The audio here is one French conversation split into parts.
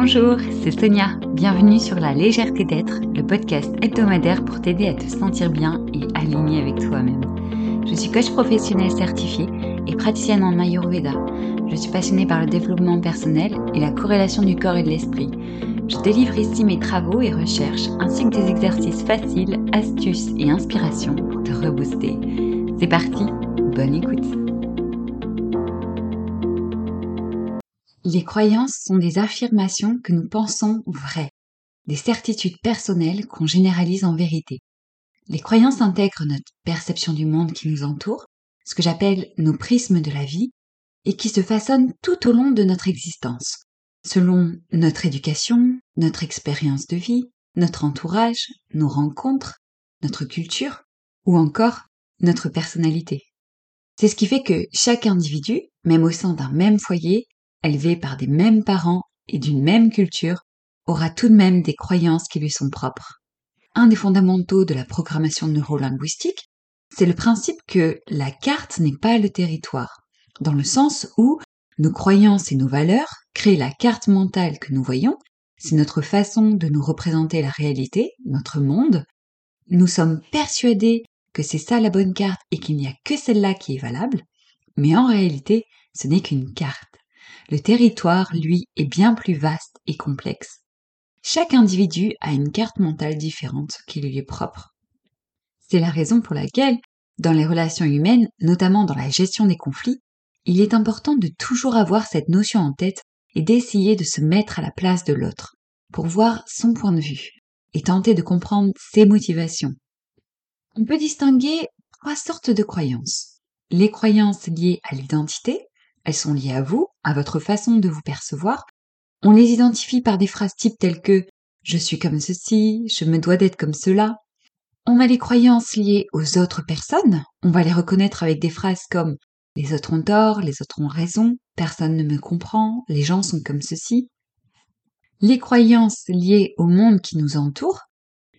Bonjour, c'est Sonia. Bienvenue sur La légèreté d'être, le podcast hebdomadaire pour t'aider à te sentir bien et aligné avec toi-même. Je suis coach professionnel certifié et praticienne en Ayurveda. Je suis passionnée par le développement personnel et la corrélation du corps et de l'esprit. Je délivre ici mes travaux et recherches ainsi que des exercices faciles, astuces et inspirations pour te rebooster. C'est parti, bonne écoute. Les croyances sont des affirmations que nous pensons vraies, des certitudes personnelles qu'on généralise en vérité. Les croyances intègrent notre perception du monde qui nous entoure, ce que j'appelle nos prismes de la vie, et qui se façonnent tout au long de notre existence, selon notre éducation, notre expérience de vie, notre entourage, nos rencontres, notre culture, ou encore notre personnalité. C'est ce qui fait que chaque individu, même au sein d'un même foyer, élevé par des mêmes parents et d'une même culture, aura tout de même des croyances qui lui sont propres. Un des fondamentaux de la programmation neurolinguistique, c'est le principe que la carte n'est pas le territoire, dans le sens où nos croyances et nos valeurs créent la carte mentale que nous voyons, c'est notre façon de nous représenter la réalité, notre monde. Nous sommes persuadés que c'est ça la bonne carte et qu'il n'y a que celle-là qui est valable, mais en réalité, ce n'est qu'une carte. Le territoire, lui, est bien plus vaste et complexe. Chaque individu a une carte mentale différente qui lui est propre. C'est la raison pour laquelle, dans les relations humaines, notamment dans la gestion des conflits, il est important de toujours avoir cette notion en tête et d'essayer de se mettre à la place de l'autre, pour voir son point de vue et tenter de comprendre ses motivations. On peut distinguer trois sortes de croyances. Les croyances liées à l'identité, elles sont liées à vous, à votre façon de vous percevoir. On les identifie par des phrases types telles que je suis comme ceci, je me dois d'être comme cela. On a les croyances liées aux autres personnes. On va les reconnaître avec des phrases comme les autres ont tort, les autres ont raison, personne ne me comprend, les gens sont comme ceci. Les croyances liées au monde qui nous entoure.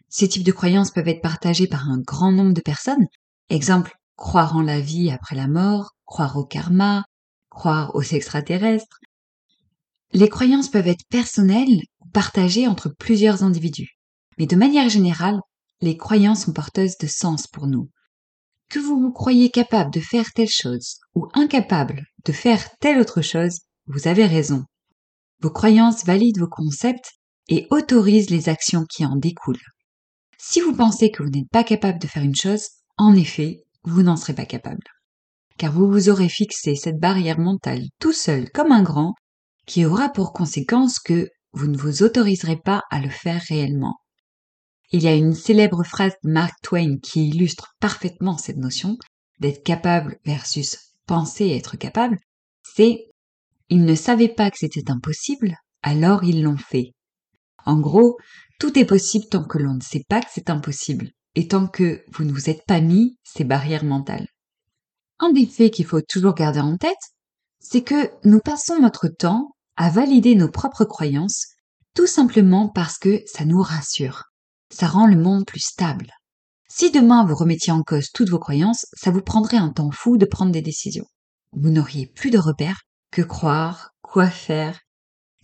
Ces types de croyances peuvent être partagées par un grand nombre de personnes. Exemple, croire en la vie après la mort, croire au karma, croire aux extraterrestres. Les croyances peuvent être personnelles ou partagées entre plusieurs individus. Mais de manière générale, les croyances sont porteuses de sens pour nous. Que vous vous croyez capable de faire telle chose ou incapable de faire telle autre chose, vous avez raison. Vos croyances valident vos concepts et autorisent les actions qui en découlent. Si vous pensez que vous n'êtes pas capable de faire une chose, en effet, vous n'en serez pas capable car vous vous aurez fixé cette barrière mentale tout seul comme un grand, qui aura pour conséquence que vous ne vous autoriserez pas à le faire réellement. Il y a une célèbre phrase de Mark Twain qui illustre parfaitement cette notion d'être capable versus penser être capable, c'est ils ne savaient pas que c'était impossible, alors ils l'ont fait. En gros, tout est possible tant que l'on ne sait pas que c'est impossible, et tant que vous ne vous êtes pas mis ces barrières mentales. Un des faits qu'il faut toujours garder en tête, c'est que nous passons notre temps à valider nos propres croyances tout simplement parce que ça nous rassure. Ça rend le monde plus stable. Si demain vous remettiez en cause toutes vos croyances, ça vous prendrait un temps fou de prendre des décisions. Vous n'auriez plus de repères, que croire, quoi faire.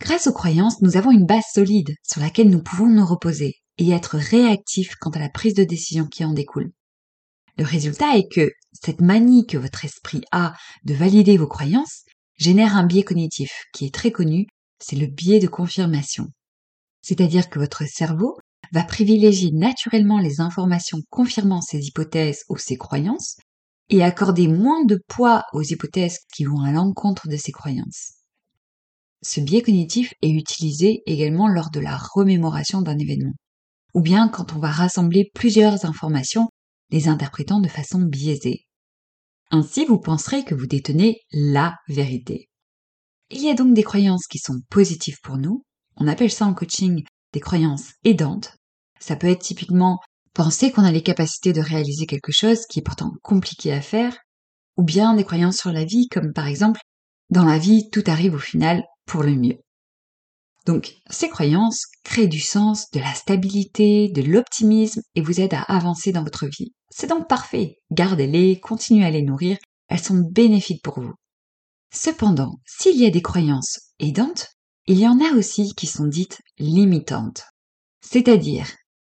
Grâce aux croyances, nous avons une base solide sur laquelle nous pouvons nous reposer et être réactifs quant à la prise de décision qui en découle. Le résultat est que cette manie que votre esprit a de valider vos croyances génère un biais cognitif qui est très connu, c'est le biais de confirmation. C'est-à-dire que votre cerveau va privilégier naturellement les informations confirmant ses hypothèses ou ses croyances et accorder moins de poids aux hypothèses qui vont à l'encontre de ses croyances. Ce biais cognitif est utilisé également lors de la remémoration d'un événement, ou bien quand on va rassembler plusieurs informations les interprétant de façon biaisée. Ainsi, vous penserez que vous détenez la vérité. Il y a donc des croyances qui sont positives pour nous. On appelle ça en coaching des croyances aidantes. Ça peut être typiquement penser qu'on a les capacités de réaliser quelque chose qui est pourtant compliqué à faire, ou bien des croyances sur la vie comme par exemple dans la vie tout arrive au final pour le mieux. Donc, ces croyances créent du sens, de la stabilité, de l'optimisme et vous aident à avancer dans votre vie. C'est donc parfait. Gardez-les, continuez à les nourrir, elles sont bénéfiques pour vous. Cependant, s'il y a des croyances aidantes, il y en a aussi qui sont dites limitantes. C'est-à-dire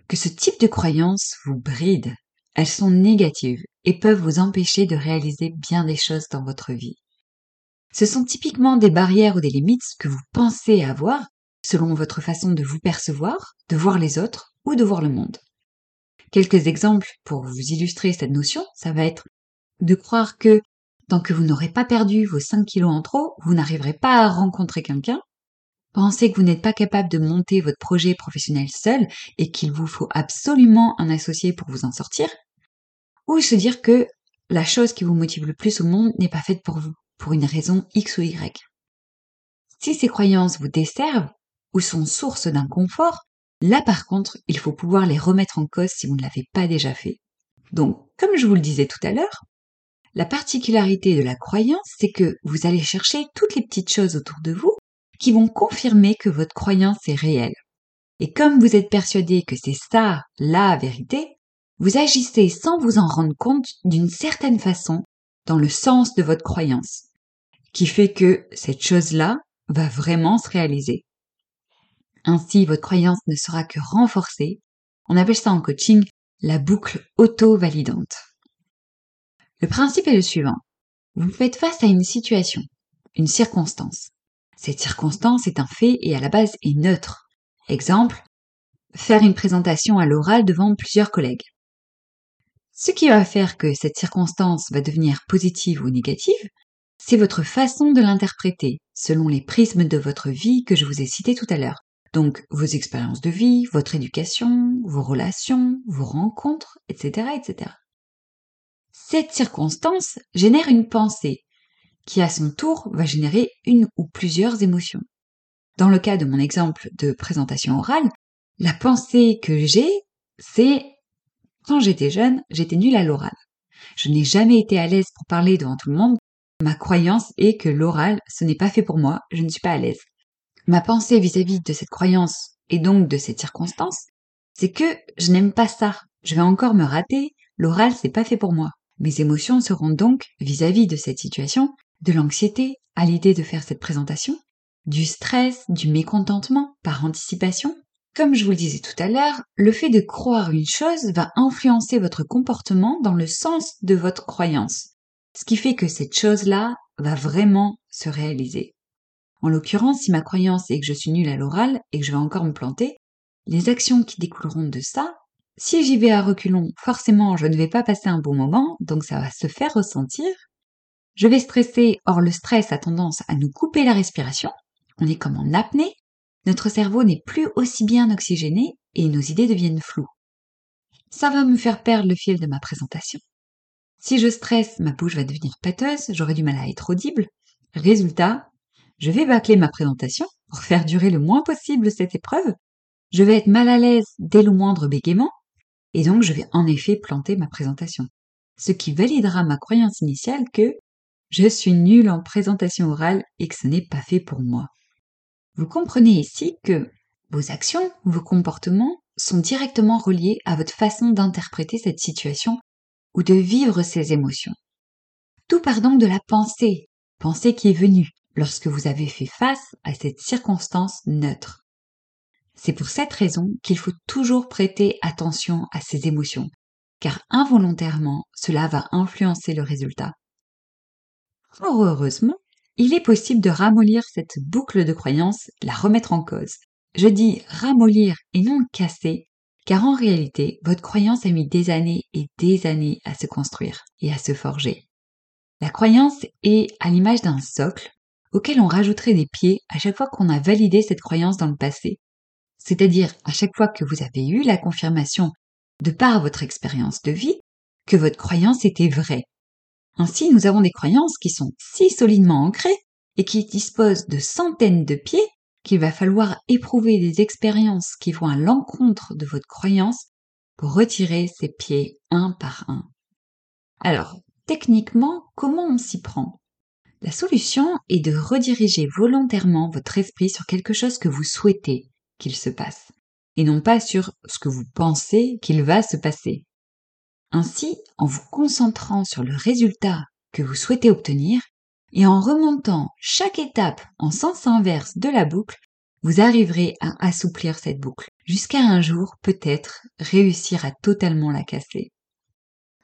que ce type de croyances vous bride. Elles sont négatives et peuvent vous empêcher de réaliser bien des choses dans votre vie. Ce sont typiquement des barrières ou des limites que vous pensez avoir selon votre façon de vous percevoir, de voir les autres ou de voir le monde. Quelques exemples pour vous illustrer cette notion, ça va être de croire que tant que vous n'aurez pas perdu vos 5 kilos en trop, vous n'arriverez pas à rencontrer quelqu'un. Pensez que vous n'êtes pas capable de monter votre projet professionnel seul et qu'il vous faut absolument un associé pour vous en sortir. Ou se dire que la chose qui vous motive le plus au monde n'est pas faite pour vous, pour une raison X ou Y. Si ces croyances vous desservent ou sont source d'inconfort, là par contre, il faut pouvoir les remettre en cause si vous ne l'avez pas déjà fait. Donc, comme je vous le disais tout à l'heure, la particularité de la croyance, c'est que vous allez chercher toutes les petites choses autour de vous qui vont confirmer que votre croyance est réelle. Et comme vous êtes persuadé que c'est ça la vérité, vous agissez sans vous en rendre compte d'une certaine façon dans le sens de votre croyance, qui fait que cette chose-là va vraiment se réaliser. Ainsi, votre croyance ne sera que renforcée. On appelle ça en coaching la boucle auto-validante. Le principe est le suivant. Vous faites face à une situation, une circonstance. Cette circonstance est un fait et à la base est neutre. Exemple, faire une présentation à l'oral devant plusieurs collègues. Ce qui va faire que cette circonstance va devenir positive ou négative, c'est votre façon de l'interpréter, selon les prismes de votre vie que je vous ai cités tout à l'heure. Donc vos expériences de vie, votre éducation, vos relations, vos rencontres, etc., etc. Cette circonstance génère une pensée qui à son tour va générer une ou plusieurs émotions. Dans le cas de mon exemple de présentation orale, la pensée que j'ai, c'est quand j'étais jeune, j'étais nulle à l'oral. Je n'ai jamais été à l'aise pour parler devant tout le monde. Ma croyance est que l'oral, ce n'est pas fait pour moi, je ne suis pas à l'aise. Ma pensée vis-à-vis -vis de cette croyance et donc de cette circonstance, c'est que je n'aime pas ça. Je vais encore me rater, l'oral, c'est pas fait pour moi. Mes émotions seront donc, vis-à-vis de cette situation, de l'anxiété à l'idée de faire cette présentation, du stress, du mécontentement par anticipation. Comme je vous le disais tout à l'heure, le fait de croire une chose va influencer votre comportement dans le sens de votre croyance, ce qui fait que cette chose-là va vraiment se réaliser. En l'occurrence, si ma croyance est que je suis nulle à l'oral et que je vais encore me planter, les actions qui découleront de ça si j'y vais à reculons, forcément, je ne vais pas passer un bon moment, donc ça va se faire ressentir. Je vais stresser, or le stress a tendance à nous couper la respiration. On est comme en apnée. Notre cerveau n'est plus aussi bien oxygéné et nos idées deviennent floues. Ça va me faire perdre le fil de ma présentation. Si je stresse, ma bouche va devenir pâteuse, j'aurai du mal à être audible. Résultat, je vais bâcler ma présentation pour faire durer le moins possible cette épreuve. Je vais être mal à l'aise dès le moindre bégaiement et donc, je vais en effet planter ma présentation. Ce qui validera ma croyance initiale que je suis nul en présentation orale et que ce n'est pas fait pour moi. Vous comprenez ici que vos actions, vos comportements sont directement reliés à votre façon d'interpréter cette situation ou de vivre ces émotions. Tout part donc de la pensée, pensée qui est venue lorsque vous avez fait face à cette circonstance neutre. C'est pour cette raison qu'il faut toujours prêter attention à ses émotions, car involontairement, cela va influencer le résultat. Heureusement, il est possible de ramollir cette boucle de croyance, la remettre en cause. Je dis ramollir et non casser, car en réalité, votre croyance a mis des années et des années à se construire et à se forger. La croyance est à l'image d'un socle auquel on rajouterait des pieds à chaque fois qu'on a validé cette croyance dans le passé c'est-à-dire à chaque fois que vous avez eu la confirmation de par votre expérience de vie que votre croyance était vraie. Ainsi, nous avons des croyances qui sont si solidement ancrées et qui disposent de centaines de pieds qu'il va falloir éprouver des expériences qui vont à l'encontre de votre croyance pour retirer ces pieds un par un. Alors, techniquement, comment on s'y prend? La solution est de rediriger volontairement votre esprit sur quelque chose que vous souhaitez, qu'il se passe, et non pas sur ce que vous pensez qu'il va se passer. Ainsi, en vous concentrant sur le résultat que vous souhaitez obtenir, et en remontant chaque étape en sens inverse de la boucle, vous arriverez à assouplir cette boucle, jusqu'à un jour peut-être réussir à totalement la casser.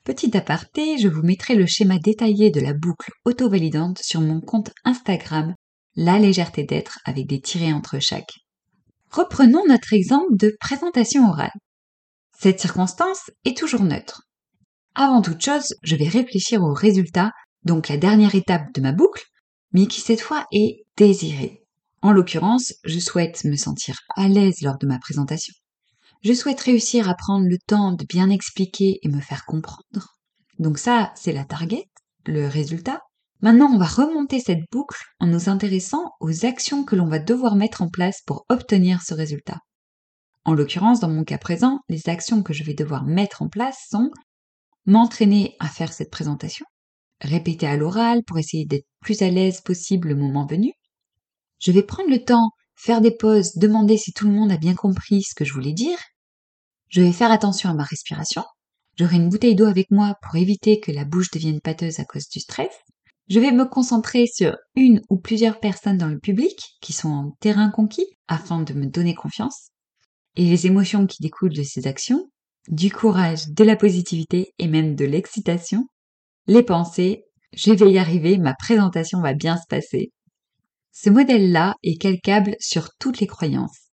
Petit aparté, je vous mettrai le schéma détaillé de la boucle auto-validante sur mon compte Instagram, la légèreté d'être avec des tirés entre chaque. Reprenons notre exemple de présentation orale. Cette circonstance est toujours neutre. Avant toute chose, je vais réfléchir au résultat, donc la dernière étape de ma boucle, mais qui cette fois est désirée. En l'occurrence, je souhaite me sentir à l'aise lors de ma présentation. Je souhaite réussir à prendre le temps de bien expliquer et me faire comprendre. Donc ça, c'est la target, le résultat. Maintenant, on va remonter cette boucle en nous intéressant aux actions que l'on va devoir mettre en place pour obtenir ce résultat. En l'occurrence, dans mon cas présent, les actions que je vais devoir mettre en place sont m'entraîner à faire cette présentation, répéter à l'oral pour essayer d'être plus à l'aise possible le moment venu. Je vais prendre le temps, faire des pauses, demander si tout le monde a bien compris ce que je voulais dire. Je vais faire attention à ma respiration. J'aurai une bouteille d'eau avec moi pour éviter que la bouche devienne pâteuse à cause du stress. Je vais me concentrer sur une ou plusieurs personnes dans le public qui sont en terrain conquis afin de me donner confiance. Et les émotions qui découlent de ces actions, du courage, de la positivité et même de l'excitation, les pensées, je vais y arriver, ma présentation va bien se passer. Ce modèle-là est calcable sur toutes les croyances.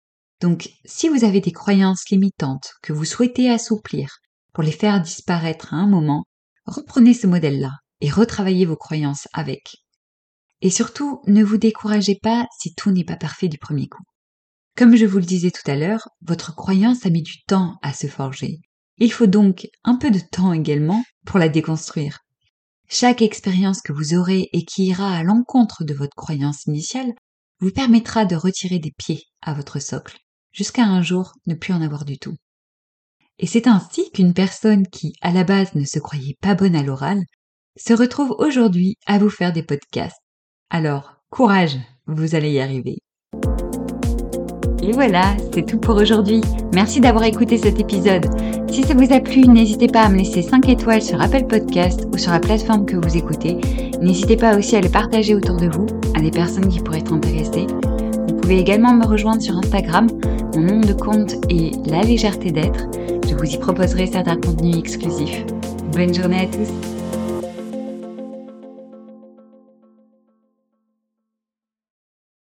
Donc, si vous avez des croyances limitantes que vous souhaitez assouplir pour les faire disparaître à un moment, reprenez ce modèle-là et retravaillez vos croyances avec. Et surtout, ne vous découragez pas si tout n'est pas parfait du premier coup. Comme je vous le disais tout à l'heure, votre croyance a mis du temps à se forger. Il faut donc un peu de temps également pour la déconstruire. Chaque expérience que vous aurez et qui ira à l'encontre de votre croyance initiale vous permettra de retirer des pieds à votre socle, jusqu'à un jour ne plus en avoir du tout. Et c'est ainsi qu'une personne qui, à la base, ne se croyait pas bonne à l'oral, se retrouve aujourd'hui à vous faire des podcasts. Alors, courage, vous allez y arriver. Et voilà, c'est tout pour aujourd'hui. Merci d'avoir écouté cet épisode. Si ça vous a plu, n'hésitez pas à me laisser 5 étoiles sur Apple Podcast ou sur la plateforme que vous écoutez. N'hésitez pas aussi à le partager autour de vous, à des personnes qui pourraient être intéressées. Vous pouvez également me rejoindre sur Instagram. Mon nom de compte est La Légèreté d'être. Je vous y proposerai certains contenus exclusifs. Bonne journée à tous